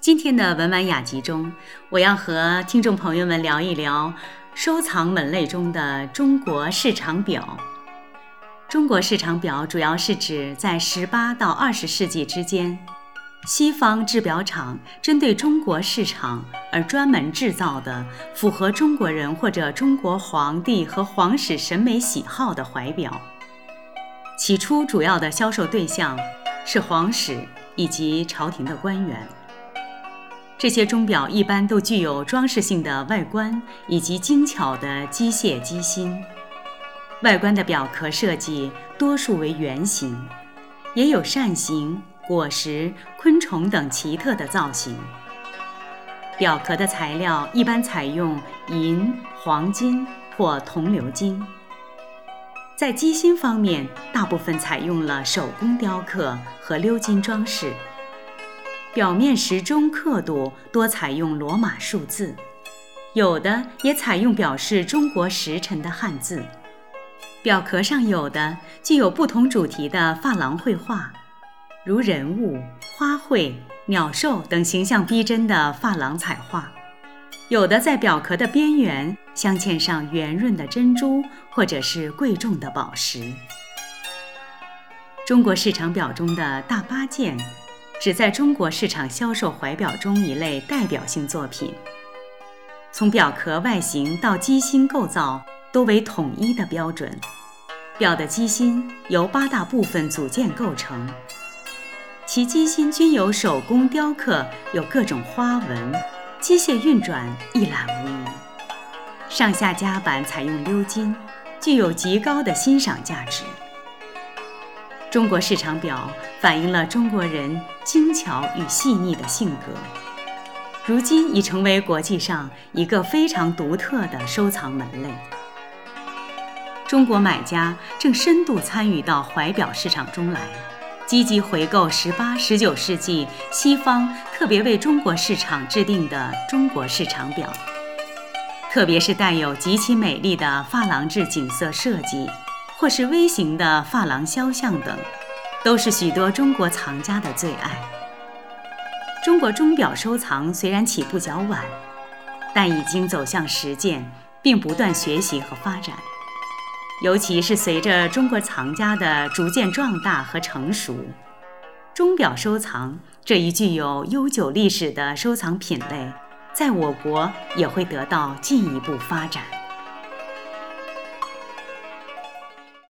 今天的文玩雅集中，我要和听众朋友们聊一聊收藏门类中的中国市场表。中国市场表主要是指在十八到二十世纪之间，西方制表厂针对中国市场而专门制造的符合中国人或者中国皇帝和皇室审美喜好的怀表。起初，主要的销售对象是皇室以及朝廷的官员。这些钟表一般都具有装饰性的外观以及精巧的机械机芯，外观的表壳设计多数为圆形，也有扇形、果实、昆虫等奇特的造型。表壳的材料一般采用银、黄金或铜鎏金。在机芯方面，大部分采用了手工雕刻和鎏金装饰。表面时钟刻度多采用罗马数字，有的也采用表示中国时辰的汉字。表壳上有的具有不同主题的珐琅绘画，如人物、花卉、鸟兽等形象逼真的珐琅彩画；有的在表壳的边缘镶嵌上圆润的珍珠或者是贵重的宝石。中国市场表中的大八件。只在中国市场销售怀表中一类代表性作品。从表壳外形到机芯构造都为统一的标准。表的机芯由八大部分组件构成，其机芯均有手工雕刻，有各种花纹，机械运转一览无遗。上下夹板采用鎏金，具有极高的欣赏价值。中国市场表反映了中国人精巧与细腻的性格，如今已成为国际上一个非常独特的收藏门类。中国买家正深度参与到怀表市场中来，积极回购18、19世纪西方特别为中国市场制定的中国市场表，特别是带有极其美丽的珐琅制景色设计。或是微型的珐琅肖像等，都是许多中国藏家的最爱。中国钟表收藏虽然起步较晚，但已经走向实践，并不断学习和发展。尤其是随着中国藏家的逐渐壮大和成熟，钟表收藏这一具有悠久历史的收藏品类，在我国也会得到进一步发展。